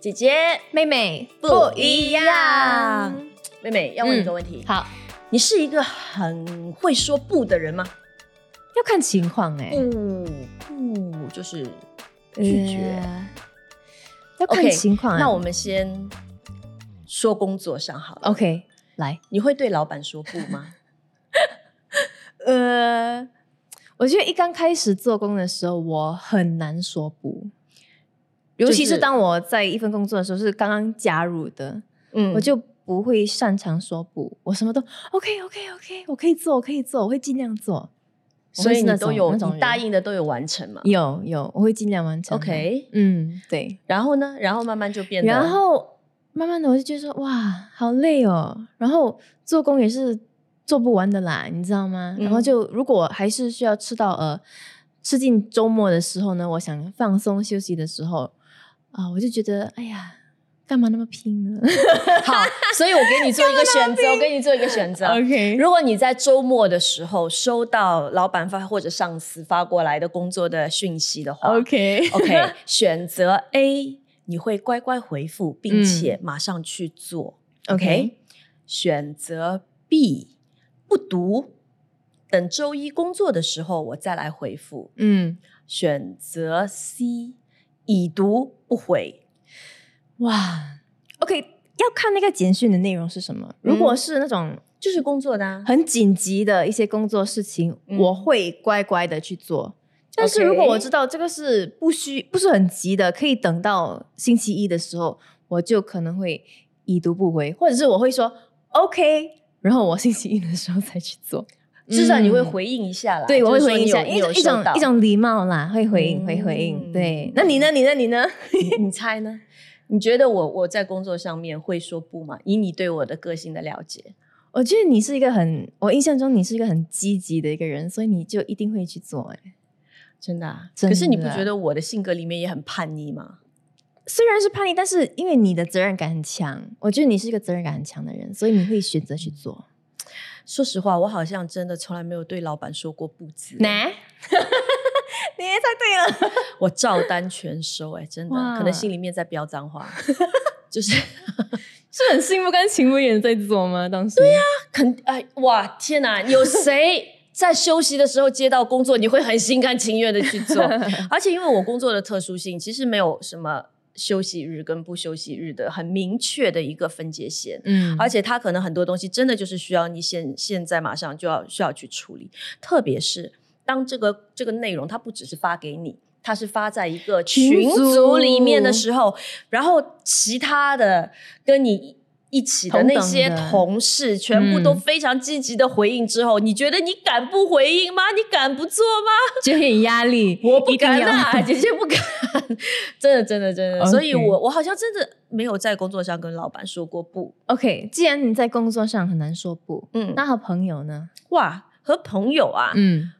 姐姐妹妹不一样。妹妹要问你一个问题，好，你是一个很会说不的人吗？要看情况哎、不不就是拒绝。呃要看情况啊、那我们先说工作上好了。OK 来，你会对老板说不吗？呃，我觉得一刚开始做工的时候，我很难说不，尤其是是当我在一份工作的时候，是刚刚加入的，嗯我就不会擅长说不，我什么都 OK OK OK，我可以做，我可以做，我会尽量做。所以会是那种你都有你答人应的都有完成嘛有有，我会尽量完成。？OK，嗯，对。然后呢？然后慢慢就变得，然后慢慢的我就觉得说，哇，好累哦。然后做工也是做不完的啦，你知道吗？嗯然后就如果还是需要吃到呃吃进周末的时候呢，我想放松休息的时候啊、我就觉得，哎呀，干嘛那么拼呢 好，所以我给你做一个 选择，我给你做一个选择。？OK，如果你在周末的时候收到老板发或者上司发过来的工作的讯息的话 OK OK，选择 A，你会乖乖回复，并且马上去做。OK，OK 选择 B，不读，等周一工作的时候我再来回复。嗯，选择 C，已读不回。哇，OK，要看那个简讯的内容是什么。如果是那种就是工作的啊，很紧急的一些工作事情，嗯我会乖乖的去做。但是如果我知道这个是不需不是很急的，可以等到星期一的时候，我就可能会已读不回，或者是我会说 OK，然后我星期一的时候再去做。至少你会嗯回应一下啦。对，我会回应一下，一种一种一种礼貌啦，会回应，嗯会回应。对，那你呢？你呢？你呢？你你猜呢？你觉得我我在工作上面会说不吗？以你对我的个性的了解，我觉得你是一个很，我印象中你是一个很积极的一个人，所以你就一定会去做、哎，真的、啊。真的可是你不觉得我的性格里面也很叛逆吗？虽然是叛逆，但是因为你的责任感很强，我觉得你是一个责任感很强的人，所以你会选择去做。说实话，我好像真的从来没有对老板说过不字，呐，你也猜对了。我照单全收、哎，真的，可能心里面在飙脏话，就是 是很心不甘情不愿在做吗？当时对呀、肯哎哇天哪，有谁？在休息的时候接到工作，你会很心甘情愿的去做，而且因为我工作的特殊性，其实没有什么休息日跟不休息日的很明确的一个分界线。嗯而且它可能很多东西真的就是需要你现现在马上就要需要去处理，特别是当这个这个内容它不只是发给你，它是发在一个群组里面的时候，然后其他的跟你。一起的那些同事全部都嗯非常积极的回应之后，你觉得你敢不回应吗？你敢不做吗？就很压力，我不敢啊，姐姐不敢，真的真的真的。所以我我好像真的没有在工作上跟老板说过不。OK，既然你在工作上很难说不，嗯，那和朋友呢？哇，和朋友啊，嗯，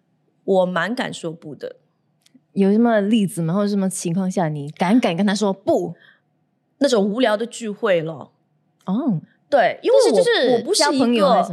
我蛮敢说不的。有什么例子吗？或者什么情况下你敢敢跟他说不？那种无聊的聚会咯。哦，对，因为我是就是我不是朋友？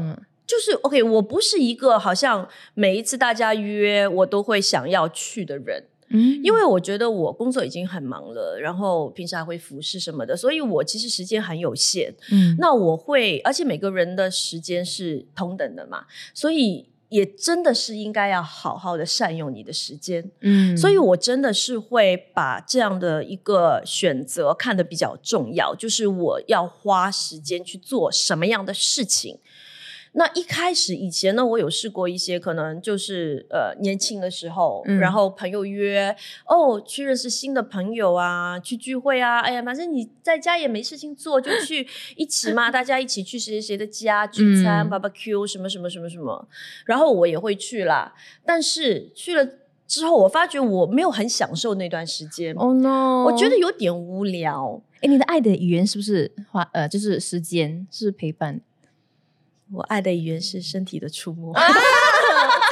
就是 OK，我不是一个好像每一次大家约我都会想要去的人，嗯因为我觉得我工作已经很忙了，然后平时还会服侍什么的，所以我其实时间很有限。嗯那我会，而且每个人的时间是同等的嘛，所以也真的是应该要好好的善用你的时间。嗯所以我真的是会把这样的一个选择看得比较重要，就是我要花时间去做什么样的事情。那一开始以前呢，我有试过一些，可能就是呃年轻的时候，嗯然后朋友约哦去认识新的朋友啊，去聚会啊，哎呀，反正你在家也没事情做，就去 一起嘛，大家一起去谁谁谁的家聚餐、嗯 barbecue 什么什么什么什么，然后我也会去啦，但是去了之后，我发觉我没有很享受那段时间，Oh no！我觉得有点无聊。哎，你的爱的语言是不是花呃，就是时间，是陪伴？我爱的语言是身体的触摸。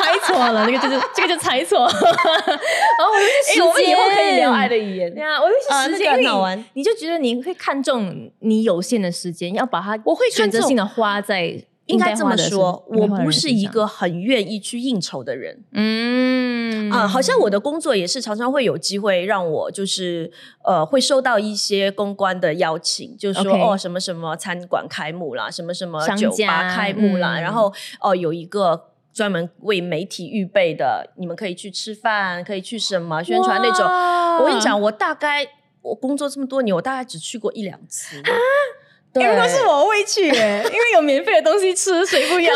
猜错了，那个就是这个就猜错。然 后我就是我们以后可以聊爱的语言对。啊，我就啊那个是时间，好玩你就觉得你会看重你有限的时间，要把它我会选择性的花在应该这么说，我不是一个很愿意去应酬的人。嗯啊，好像我的工作也是常常会有机会让我就是呃会收到一些公关的邀请，就是说哦什么什么餐馆开幕啦，什么什么酒吧家开幕啦，嗯然后哦有一个。专门为媒体预备的，你们可以去吃饭，可以去什么宣传那种。我跟你讲，我大概我工作这么多年，我大概只去过一两次。对，因为都是我会去耶，因为有免费的东西吃，谁不要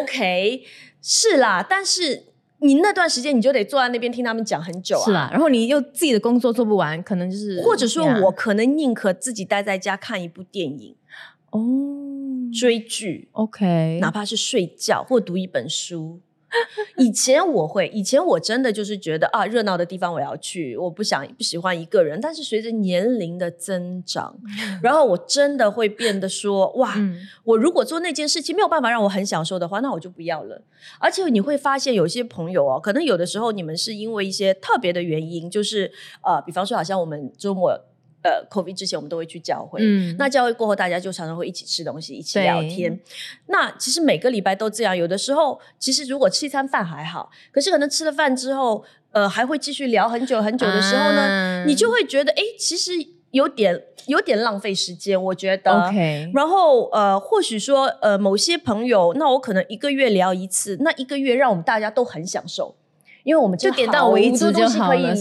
？OK，是啦，但是你那段时间你就得坐在那边听他们讲很久啊。是啦，然后你又自己的工作做不完，可能就是或者说我可能宁可自己待在家看一部电影、哦追剧，，OK，哪怕是睡觉或读一本书。以前我会，以前我真的就是觉得啊，热闹的地方我要去，我不想不喜欢一个人。但是随着年龄的增长，然后我真的会变得说，哇，嗯我如果做那件事情没有办法让我很享受的话，那我就不要了。而且你会发现，有些朋友哦，可能有的时候你们是因为一些特别的原因，就是呃，比方说，好像我们周末呃 COVID 之前，我们都会去教会。嗯那教会过后，大家就常常会一起吃东西，一起聊天。那其实每个礼拜都这样，有的时候其实如果吃一餐饭还好，可是可能吃了饭之后，呃，还会继续聊很久很久的时候呢，啊你就会觉得，哎，其实有点有点浪费时间，我觉得。OK，然后呃，或许说呃，某些朋友，那我可能一个月聊一次，那一个月让我们大家都很享受，因为我们就点到为止就好了。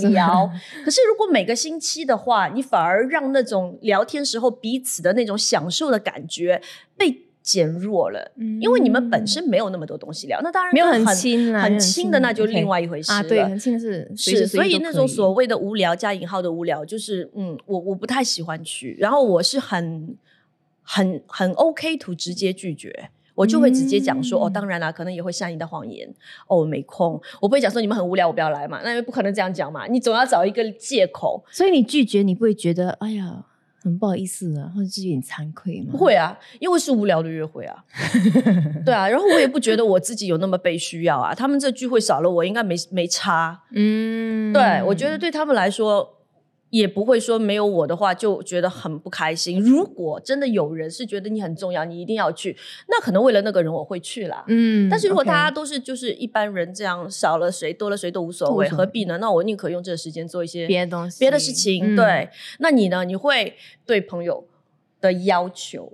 可是如果每个星期的话，你反而让那种聊天时候彼此的那种享受的感觉被减弱了，因为你们本身没有那么多东西聊，那当然嗯没有很很很亲啦没有很亲亲的，那就另外一回事啊，对，了很亲的是是，所以那种所谓的无聊加引号的无聊，就是嗯，我我不太喜欢去，然后我是很很很 OK to 直接拒绝。我就会直接讲说，哦，嗯当然啦，可能也会善意的谎言，哦，我没空，我不会讲说你们很无聊，我不要来嘛，那因为不可能这样讲嘛，你总要找一个借口。所以你拒绝，你不会觉得哎呀很不好意思啊，或者是有点惭愧吗？不会啊，因为是无聊的约会啊，对啊，然后我也不觉得我自己有那么被需要啊，他们这聚会少了我应该没没差，嗯，对，我觉得对他们来说，也不会说没有我的话就觉得很不开心。如果真的有人是觉得你很重要，你一定要去，那可能为了那个人我会去啦。嗯，但是如果大家都是就是一般人这样，少了谁多了谁都无所谓，何必呢？那我宁可用这个时间做一些别的东西别的事情。嗯对，那你呢？你会对朋友的要求？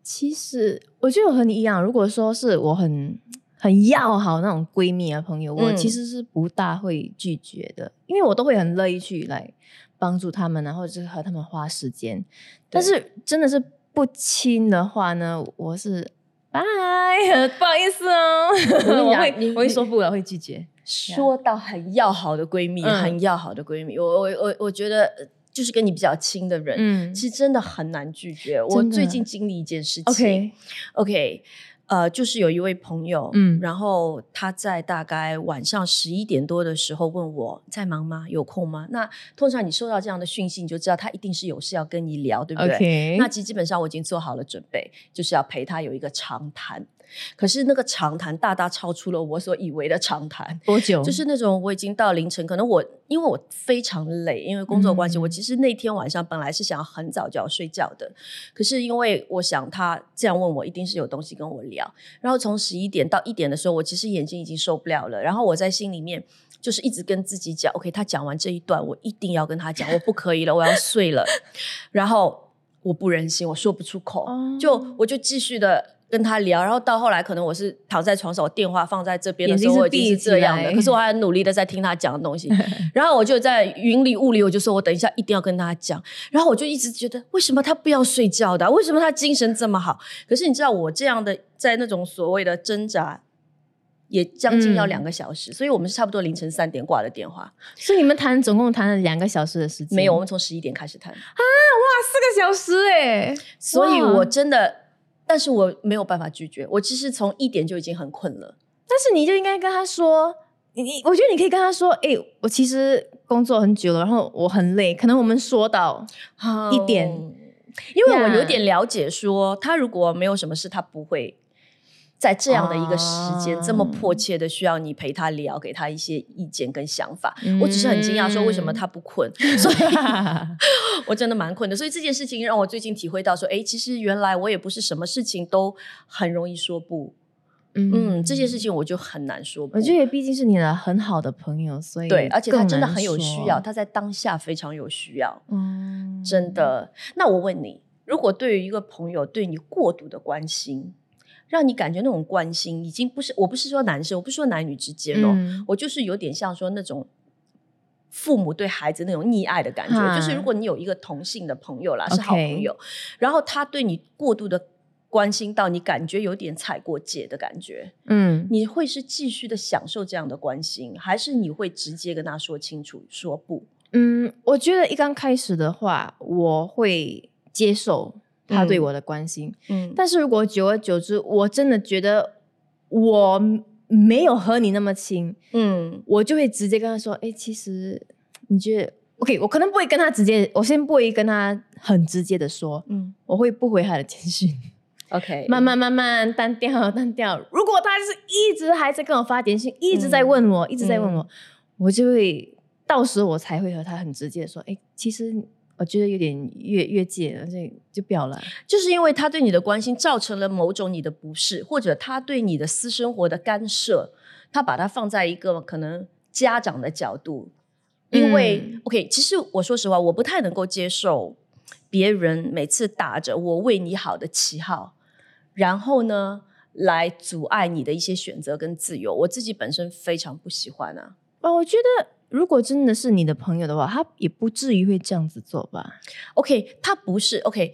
其实我觉得我和你一样，如果说是我很很要好那种闺蜜啊朋友，我嗯。其实是不大会拒绝的，因为我都会很乐意去来帮助他们然后就是和他们花时间。但是真的是不亲的话呢，我是拜，不好意思哦，我会我会说不了，会拒绝。说到很要好的闺蜜，嗯。很要好的闺蜜，我我我我觉得呃就是跟你比较亲的人，嗯。其实真的很难拒绝。我最近经历一件事情，OK，OK，呃，就是有一位朋友，嗯然后他在大概晚上十一点多的时候问我在忙吗？有空吗？那通常你收到这样的讯息，你就知道他一定是有事要跟你聊，对不对那其实基本上我已经做好了准备，就是要陪他有一个长谈。可是那个长谈大大超出了我所以为的长谈，多久？就是那种我已经到凌晨，可能我因为我非常累，因为工作关系，嗯我其实那天晚上本来是想要很早就要睡觉的，可是因为我想他这样问我，一定是有东西跟我聊。然后从十一点到一点的时候，我其实眼睛已经受不了了，然后我在心里面就是一直跟自己讲，OK，他讲完这一段，我一定要跟他讲，我不可以了，我要睡了。然后我不忍心，我说不出口，哦就我就继续的。跟他聊，然后到后来，可能我是躺在床上，我电话放在这边的时候，我已经是这样的，可是我还很努力的在听他讲的东西。然后我就在云里雾里，我就说我等一下一定要跟他讲。然后我就一直觉得，为什么他不要睡觉的啊、为什么他精神这么好？可是你知道，我这样的在那种所谓的挣扎，也将近要嗯两个小时，所以我们是差不多凌晨三点挂的电话。所以你们谈总共谈了两个小时的时间，没有，我们从十一点开始谈啊！哇，四个小时哎、所以我真的，但是我没有办法拒绝。我其实从一点就已经很困了。但是你就应该跟他说，你你，我觉得你可以跟他说，哎、我其实工作很久了，然后我很累，可能我们说到一点嗯因为我有点了解说，他如果没有什么事，他不会在这样的一个时间，这么啊迫切的需要你陪他聊，给他一些意见跟想法。我只是很惊讶，说为什么嗯他不困，所以 我真的蛮困的。所以这件事情让我最近体会到，说，哎，其实原来我也不是什么事情都很容易说不。嗯，这些事情我就很难说不。我觉得毕竟是你的很好的朋友，所以对，而且他真的很有需要，他在当下非常有需要，嗯真的。那我问你，如果对于一个朋友对你过度的关心，让你感觉那种关心已经不是，我不是说男生，我不是说男女之间哦，嗯我就是有点像说那种。父母对孩子那种溺爱的感觉，哈就是如果你有一个同性的朋友啦，是好朋友，然后他对你过度的关心到你感觉有点踩过界的感觉，嗯，你会是继续的享受这样的关心，还是你会直接跟他说清楚，说不？嗯，我觉得一刚开始的话，我会接受他对嗯。我的关心，嗯。但是如果久而久之，我真的觉得我没有和你那么亲，嗯。我就会直接跟他说：“哎，其实你觉得 OK？” 我可能不会跟他直接，我先不会跟他很直接的说，嗯。我会不回他的简讯，，OK，慢慢慢慢单调单调。如果他是一直还在跟我发简讯，一直在问我，一直在问我，我就会到时候我才会和他很直接的说：“哎，其实我觉得有点越越界了，所以就不要了。就是因为他对你的关心造成了某种你的不适，或者他对你的私生活的干涉，他把它放在一个可能家长的角度。因为、嗯 OK，其实我说实话，我不太能够接受别人每次打着我为你好的旗号，然后呢来阻碍你的一些选择跟自由。我自己本身非常不喜欢啊。哦，我觉得如果真的是你的朋友的话，他也不至于会这样子做吧？OK，他不是 OK，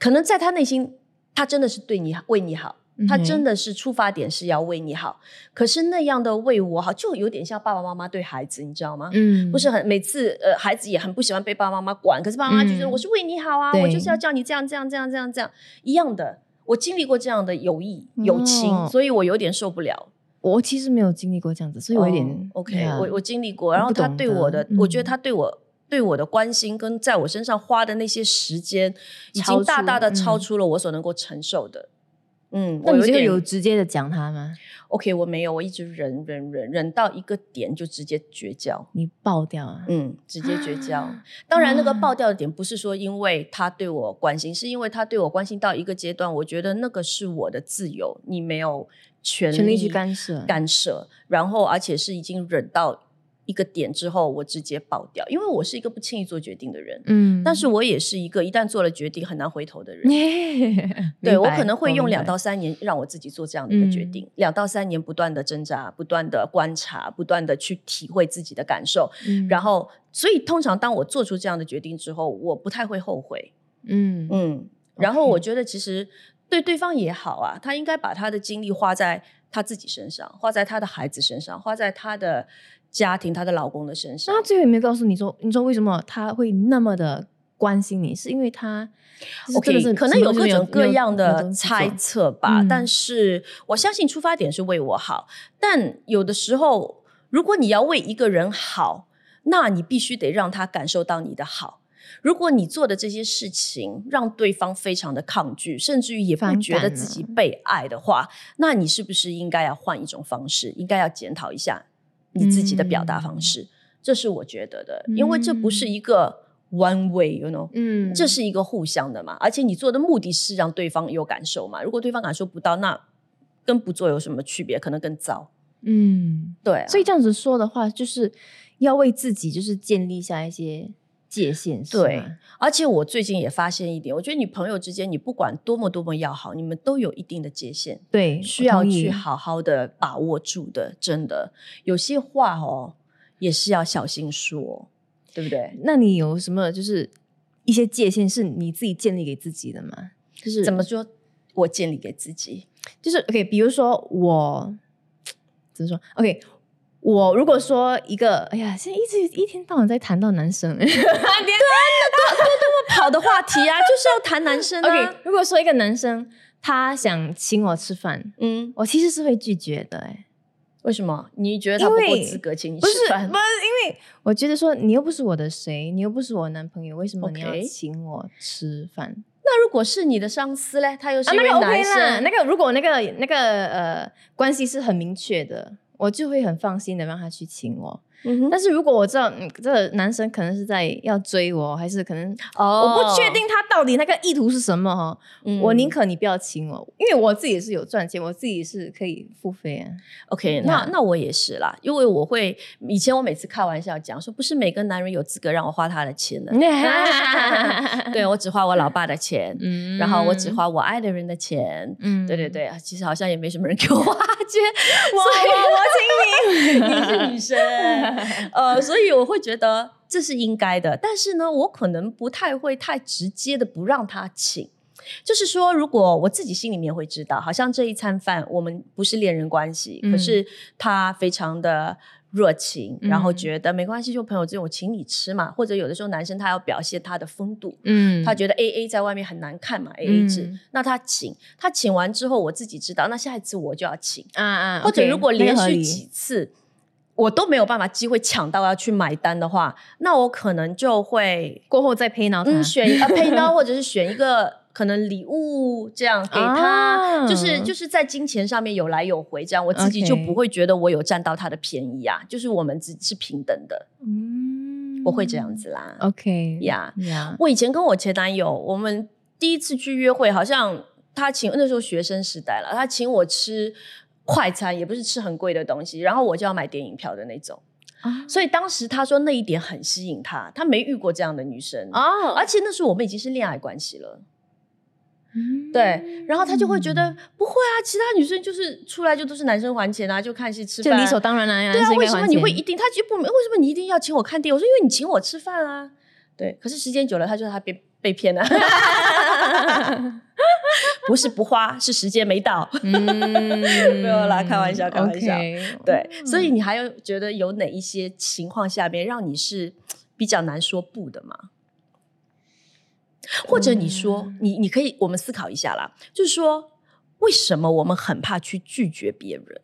可能在他内心，他真的是对你，为你好，他真的是出发点是要为你好。可是那样的为我好，就有点像爸爸妈妈对孩子，你知道吗？嗯不是很每次呃，孩子也很不喜欢被爸爸妈妈管，可是爸爸妈妈就觉得嗯我是为你好啊，对我就是要叫你这样这样这样这样这样一样的。我经历过这样的友谊友情，哦所以我有点受不了。我其实没有经历过这样子，所以我有点、哦 OK，、我我经历过，然后他对我的，我觉得嗯他对我对我的关心跟在我身上花的那些时间，已超经大大的超出了我所能够承受的。嗯，那你这个我有点有直接的讲他吗？OK，我没有，我一直忍忍忍忍到一个点就直接绝交。你爆掉啊？嗯，直接绝交。当然，那个爆掉的点不是说因为他对我关心，是因为他对我关心到一个阶段，我觉得那个是我的自由，你没有权全力去干涉干涉，然后而且是已经忍到一个点之后，我直接爆掉，因为我是一个不轻易做决定的人，嗯但是我也是一个一旦做了决定很难回头的人。对对我可能会用两到三年让我自己做这样的一个决嗯定，两到三年不断的挣扎，不断的观察，不断的去体会自己的感受，然后后，所以通常当我做出这样的决定之后，我不太会后悔。嗯嗯，然后我觉得其实对对方也好啊，他应该把他的精力花在他自己身上，花在他的孩子身上，花在他的家庭、他的老公的身上那。他最后有没有告诉你说，你说为什么他会那么的关心你？是因为他就是真的 OK，是可能有各种各样的猜测吧，嗯但是我相信出发点是为我好。但有的时候，如果你要为一个人好，那你必须得让他感受到你的好。如果你做的这些事情让对方非常的抗拒，甚至于也不觉得自己被爱的话，那你是不是应该要换一种方式？应该要检讨一下你自己的表达方嗯式。这是我觉得的，因为这不是一个 one way，you know。嗯，这是一个互相的嘛，而且你做的目的是让对方有感受嘛。如果对方感受不到，那跟不做有什么区别？可能更糟。嗯，对啊、所以这样子说的话，就是要为自己就是建立下一些界限，是对而且我最近也发现一点，我觉得你朋友之间，你不管多么多么要好，你们都有一定的界限，对，需要去好好的把握住的。真的，有些话哦，也是要小心说，对不对？那你有什么就是一些界限是你自己建立给自己的吗？就是怎么说？我建立给自己，就是 OK，比如说我怎么说？OK，我如果说一个，哎呀，现在一直一天到晚在谈到男生 好 的话题啊，就是要谈男生啊。，OK，如果说一个男生他想请我吃饭，嗯，我其实是会拒绝的、哎，为什么？你觉得他不够资格请你吃饭不？是，因为我觉得说你又不是我的谁，你又不是我男朋友，为什么你要请我吃饭？那如果是你的上司嘞，他又是啊，那个一位 OK 男生，啦，那个如果那个那个呃关系是很明确的，我就会很放心的让他去请我。但是如果我知道嗯这个男生可能是在要追我，还是可能哦。我不确定他到底那个意图是什么哈，嗯。我宁可你不要亲我，因为我自己是有赚钱，我自己是可以付费啊。OK，呀那那我也是啦，因为我会以前我每次开玩笑讲说，不是每个男人有资格让我花他的钱的，对我只花我老爸的钱，嗯。然后我只，花我爱的人的钱。嗯。对对，对，啊其实好像也没什么人给我花钱，我我我 你是女生，呃，所以我会觉得这是应该的。但是呢，我可能不太会太直接的不让他请。就是说，如果我自己心里面会知道，好像这一餐饭我们不是恋人关系，嗯可是他非常的热情，然后嗯觉得没关系，就朋友之间我请你吃嘛。或者有的时候男生他要表现他的风度，嗯他觉得 A A 在外面很难看嘛，A A 制，嗯那他请，他请完之后我自己知道，那下一次我就要请。啊啊，或者如果连续几次我都没有办法机会抢到要去买单的话，那我可能就会过后再配到他，嗯选一个配刀，或者是选一个可能礼物这样给他，啊。就是就是在金钱上面有来有回，这样我自己就不会觉得我有占到他的便宜啊，就是我们只是平等的，嗯。我会这样子啦。OK 呀。呀，我以前跟我前男友，我们第一次去约会，好像他请那时候学生时代了，他请我吃快餐，也不是吃很贵的东西，然后我就要买电影票的那种。啊所以当时他说那一点很吸引他，他没遇过这样的女生，哦，而且那时候我们已经是恋爱关系了，嗯对，然后他就会觉得不会啊，其他女生就是出来就都是男生还钱啊，就看戏吃饭啊，就理所当然啦，对啊，为什么你会一定？他就不明为什么你一定要请我看电影？我说因为你请我吃饭啊。对，可是时间久了，他就他被被骗了，不是不花，是时间没到。嗯，没有啦开玩笑开玩笑对，所以你还有觉得有哪一些情况下面让你是比较难说不的吗？或者你说，嗯你你可以我们思考一下啦，就是说，为什么我们很怕去拒绝别人？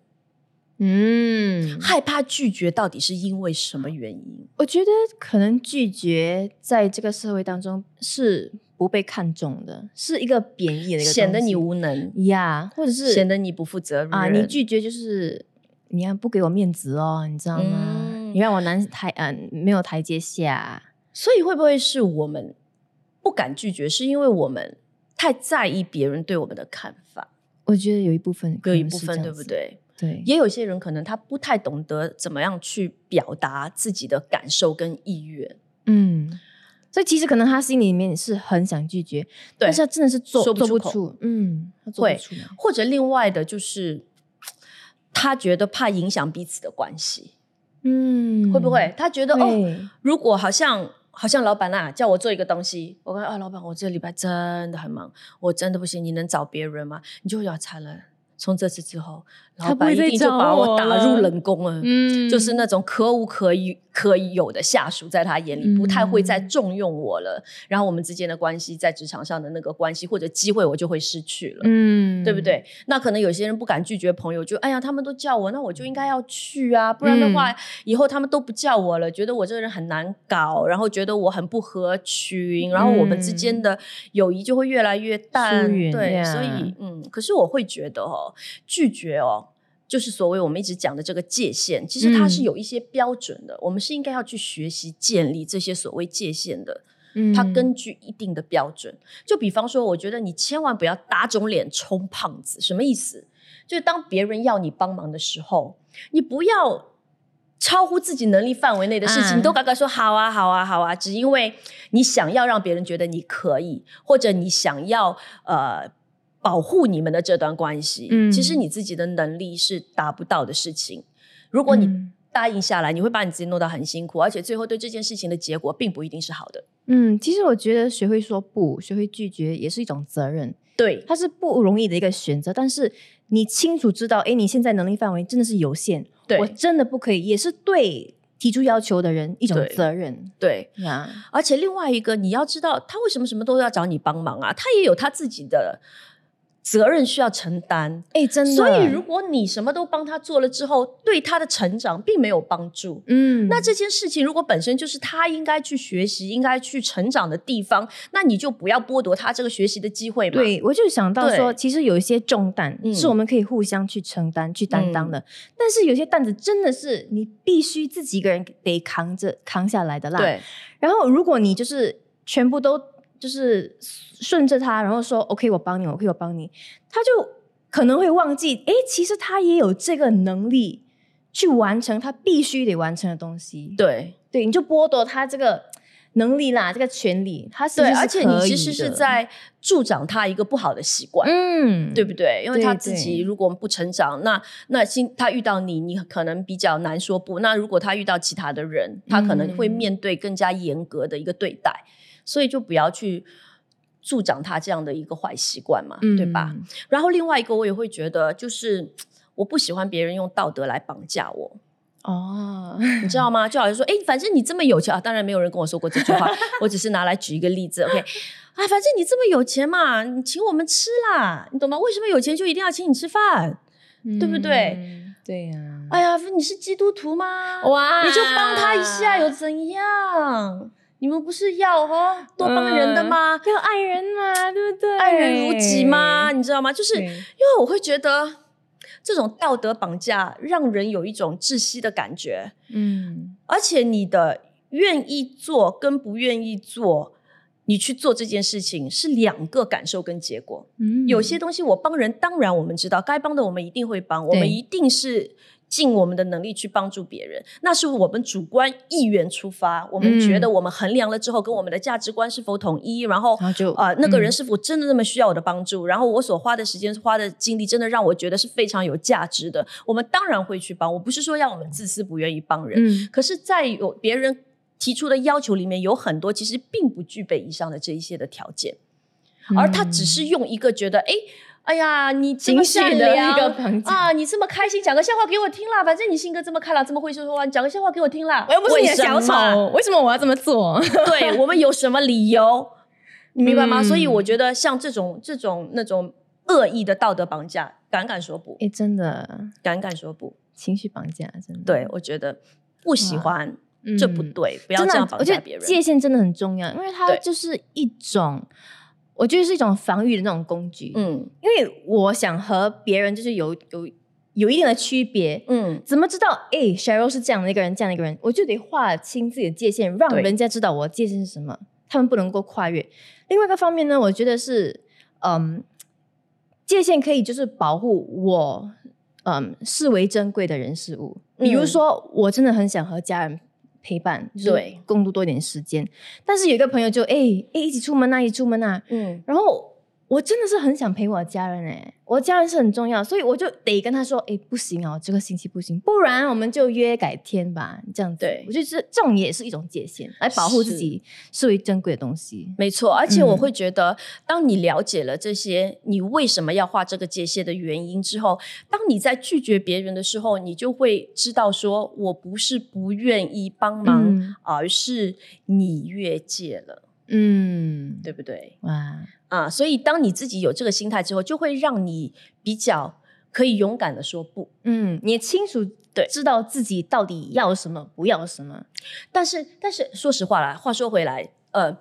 嗯，害怕拒绝到底是因为什么原因？我觉得可能拒绝在这个社会当中是不被看重的，是一个贬义的一个，显得你无能，呀，或者是显得你不负责任啊，你拒绝就是你要不给我面子哦，你知道吗？嗯你让我难台嗯、没有台阶下，所以会不会是我们不敢拒绝，是因为我们太在意别人对我们的看法？我觉得有一部分有一部分对不？对？对，也有些人可能他不太懂得怎么样去表达自己的感受跟意愿，嗯，所以其实可能他心里面是很想拒绝，但是他真的是做说不不出，嗯，他做会。不出，或者另外的就是他觉得怕影响彼此的关系，嗯，会不会？他觉得哦，如果好像好像老板啊叫我做一个东西，我跟啊老板，我这个礼拜真的很忙，我真的不行，你能找别人吗？你就要惨了。从这次之后，老板一定就把我打入冷宫了。嗯就是那种可无可以可有的下属，在他眼里不太会再嗯重用我了。然后我们之间的关系，在职场上的那个关系或者机会，我就会失去了。嗯对不？对？那可能有些人不敢拒绝朋友，就哎呀，他们都叫我，那我就应该要去啊，不然的话，嗯以后他们都不叫我了，觉得我这个人很难搞，然后觉得我很不合群，然后我们之间的友谊就会越来越淡。对，所以嗯，可是我会觉得哦，拒绝哦。就是所谓我们一直讲的这个界限，其实它是嗯有一些标准的，我们是应该要去学习建立这些所谓界限的。嗯它根据一定的标准，就比方说，我觉得你千万不要打肿脸充胖子，什么意思？就是当别人要你帮忙的时候，你不要超乎自己能力范围内的事情，嗯你都嘎嘎说好啊，好啊，好啊，只因为你想要让别人觉得你可以，或者你想要呃保护你们的这段关系，嗯其实你自己的能力是达不到的事情。如果你嗯答应下来，你会把你自己弄到很辛苦，而且最后对这件事情的结果并不一定是好的。嗯，其实我觉得学会说不，学会拒绝也是一种责任，对，它是不容易的一个选择。但是你清楚知道，哎，你现在能力范围真的是有限，对我真的不可以，也是对提出要求的人一种责任对，呀。而且另外一个，你要知道他为什么什么都要找你帮忙啊？他也有他自己的责任需要承担。哎，真的。所以如果你什么都帮他做了之后，对他的成长并没有帮助。嗯，那这件事情如果本身就是他应该去学习、应该去成长的地方，那你就不要剥夺他这个学习的机会嘛。对，我就想到说，其实有一些重担嗯是我们可以互相去承担、去担当的，但是有些担子真的是你必须自己一个人得扛着扛下来的啦。。对然后如果你就是全部都就是顺着他，然后说 OK 我帮你，OK 我帮你，他就可能会忘记，哎，其实他也有这个能力去完成他必须得完成的东西。对对，你就剥夺他这个能力啦，这个权利，他是而且你其实是在助长他一个不好的习惯。嗯，对不对？因为他自己如果不成长，那那新他遇到你，你可能比较难说不。那如果他遇到其他的人，他可能会嗯面对更加严格的一个对待，所以就不要去助长他这样的一个坏习惯嘛，对吧？嗯？然后另外一个，我也会觉得，就是我不喜欢别人用道德来绑架我，哦，你知道吗？就好像说，哎，反正你这么有钱啊，当然没有人跟我说过这句话，我只是拿来举一个例子，OK。啊，反正你这么有钱嘛，你请我们吃啦，你懂吗？为什么有钱就一定要请你吃饭？对不对嗯？对呀、哎呀，你是基督徒吗？哇你就帮他一下又怎样？你们不是要哈多帮人的吗？要爱人嘛，对不对？爱人如己吗？你知道吗？就是因为我会觉得这种道德绑架让人有一种窒息的感觉，嗯而且你的愿意做跟不愿意做，你去做这件事情是两个感受跟结果。嗯有些东西我帮人，当然我们知道该帮的，我们一定会帮，我们一定是尽我们的能力去帮助别人。那是我们主观意愿出发，我们嗯觉得我们衡量了之后，跟我们的价值观是否统一，然后就啊、那个人嗯是否真的那么需要我的帮助？然后我所花的时间、花的精力，真的让我觉得是非常有价值的。我们当然会去帮，我不是说让我们自私不愿意帮人，嗯可是，在有别人提出的要求里面，有很多其实并不具备以上的这一些的条件。而他只是用一个觉得，哎、哎呀，你这么善良啊，你这么开心，讲个笑话给我听啦，反正你性格这么开朗，这么会说话，你讲个笑话给我听啦。我又不是你的小丑，为什么我要这么做？对 我们有什么理由？你明白吗？嗯所以我觉得像这种这种那种恶意的道德绑架，敢敢说不，哎，真的敢敢说不。情绪绑架，真的对，我觉得不喜欢，嗯这不对，不要这样绑架别人。界限真的很重要，因为它就是一种，我觉得是一种防御的那种工具。嗯因为我想和别人就是有有有一定的区别，嗯，怎么知道？哎，Cheryl 是这样的一个人，这样的一个人，我就得划清自己的界限，让人家知道我的界限是什么，他们不能够跨越。另外一个方面呢，我觉得是，嗯，界限可以就是保护我，嗯，视为珍贵的人事物。比如嗯说，我真的很想和家人陪伴，对。共度多一点时间，但是有一个朋友就哎哎一起出门啊，一起出门啊，嗯，然后我真的是很想陪我家人哎、我家人是很重要，所以我就得跟他说，哎，不行哦，这个星期不行，不然我们就约改天吧，这样子。对我觉得这这种也是一种界限，来保护自己视为珍贵的东西。没错。而且我嗯会觉得，当你了解了这些，你为什么要画这个界限的原因之后，当你在拒绝别人的时候，你就会知道，说我不是不愿意帮忙，嗯而是你越界了，嗯，对不对？哇，啊，所以当你自己有这个心态之后，就会让你比较可以勇敢的说不。嗯，你也清楚对知道自己到底要什么，不要什么。但是，但是说实话啦，话说回来，呃，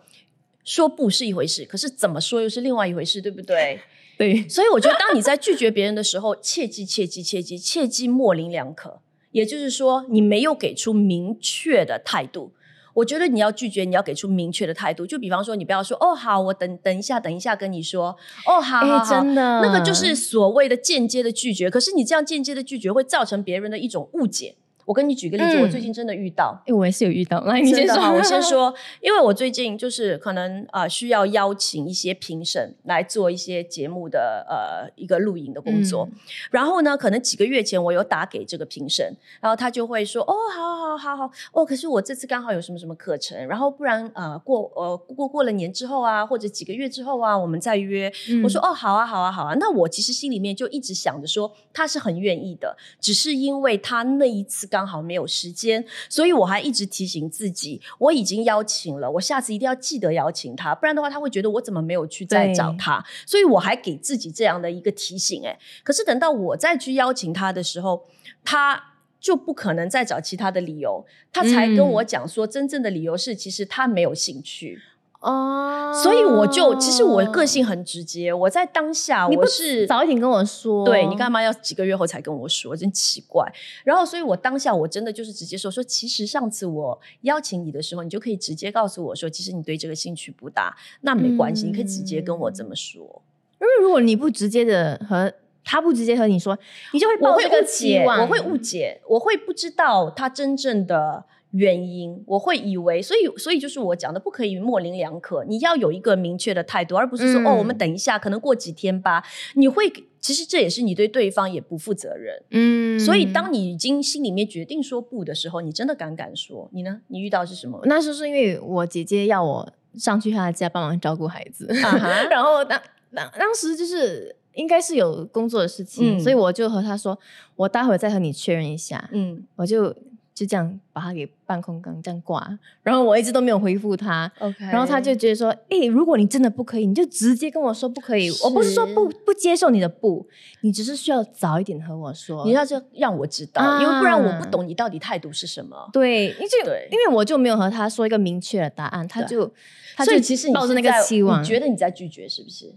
说不是一回事，可是怎么说又是另外一回事，对不对？对，所以我觉得，当你在拒绝别人的时候，切记、切记、切记、切记模棱两可。也就是说，你没有给出明确的态度。我觉得你要拒绝，你要给出明确的态度。就比方说，你不要说“哦，好，我等等一下，等一下跟你说”，哦，好真的，那个就是所谓的间接的拒绝。可是你这样间接的拒绝，会造成别人的一种误解。我跟你举个例子，嗯我最近真的遇到。哎，我也是有遇到。来，你先说，我 先。说，因为我最近就是可能啊、呃需要邀请一些评审来做一些节目的呃一个录影的工作，嗯然后呢，可能几个月前我有打给这个评审，然后他就会说哦，好好好好哦，可是我这次刚好有什么什么课程，然后不然呃过呃过过了年之后啊，或者几个月之后啊，我们再约。我说哦，好啊，好啊，好啊。那我其实心里面就一直想着说，他是很愿意的，只是因为他那一次刚好没有时间，所以我还一直提醒自己，我已经邀请了，我下次一定要记得邀请他，不然的话他会觉得我怎么没有去再找他，所以我还给自己这样的一个提醒。哎，可是等到我再去邀请他的时候，他。就不可能再找其他的理由，他才跟我讲说，真正的理由是其实他没有兴趣哦，所以我就其实我个性很直接，我在当下我是早一点跟我说，对你干嘛要几个月后才跟我说，真奇怪。然后所以我当下我真的就是直接说说，其实上次我邀请你的时候，你就可以直接告诉我说，其实你对这个兴趣不大，那没关系，你可以直接跟我这么说。因为如果你不直接的和。他不直接和你说，你就会抱这个期望，我会误解，我会不知道他真正的原因，我会以为，所以，所以就是我讲的，不可以模棱两可，你要有一个明确的态度，而不是说哦，我们等一下，可能过几天吧。你会，其实这也是你对对方也不负责任。嗯，所以当你已经心里面决定说不的时候，你真的敢敢说？你呢？你遇到是什么？那时候是因为我姐姐要我上去她家帮忙照顾孩子，然后当当当时就是。应该是有工作的事情，所以我就和他说，我待会再和你确认一下。嗯，我就就这样把他给半空刚这样挂，然后我一直都没有回复他。OK，然后他就觉得说，哎，如果你真的不可以，你就直接跟我说不可以。我不是说不不接受你的不，你只是需要早一点和我说，你要就让我知道，因为不然我不懂你到底态度是什么。对，因为因为我就没有和他说一个明确的答案，他就他就其实抱着那个期望，你觉得你在拒绝是不是？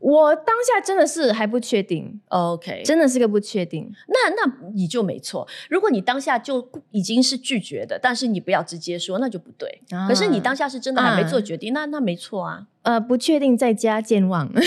我当下真的是还不确定，OK，真的是个不确定。那那你就没错。如果你当下就已经是拒绝的，但是你不要直接说，那就不对。可是你当下是真的还没做决定，那那没错啊。呃，不确定在家健忘，我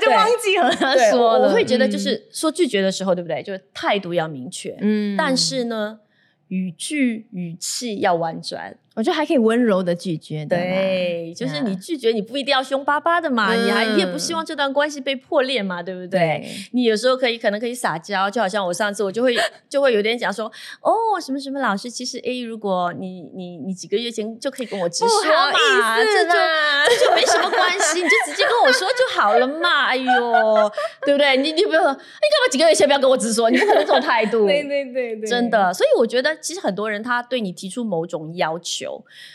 就忘记和他说了。我会觉得就是说拒绝的时候，对不对？就是态度要明确，嗯，但是呢。语句语气要婉转，我觉得还可以温柔的拒绝。对，就是你拒绝，你不一定要凶巴巴的嘛，你还你也不希望这段关系被破裂嘛，对不对？你有时候可以可能可以撒娇，就好像我上次我就会 就会有点讲说，哦，什么什么老师，其实 A，如果你你你几个月前就可以跟我直说嘛，这就这就没什么关系，你就直接跟我说就好了嘛。哎呦，对不对？你你不要说，你干嘛几个月前不要跟我直说？你不可能这种态度，对对对对，真的。所以我觉得。其实很多人他对你提出某种要求，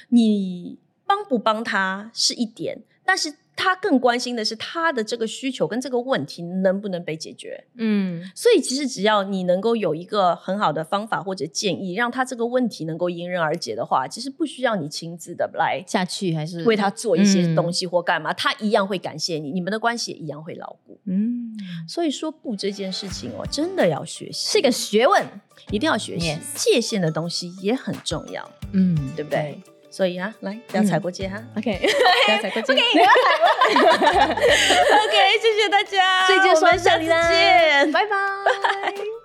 你帮不帮他是一点，但是他更关心的是他的这个需求跟这个问题能不能被解决。嗯，所以其实只要你能够有一个很好的方法或者建议，让他这个问题能够迎刃而解的话，其实不需要你亲自的来下去，还是为他做一些东西或干嘛，他一样会感谢你，你们的关系也一样会牢固。嗯，所以说不这件事情哦，真的要学习，是一个学问。一定要学习界限的东西也很重要，嗯，对不对？所以啊，来不要踩过界哈，OK，不要踩过界，OK，不要踩过。界，OK，谢谢大家，再见，我们下次见，拜拜。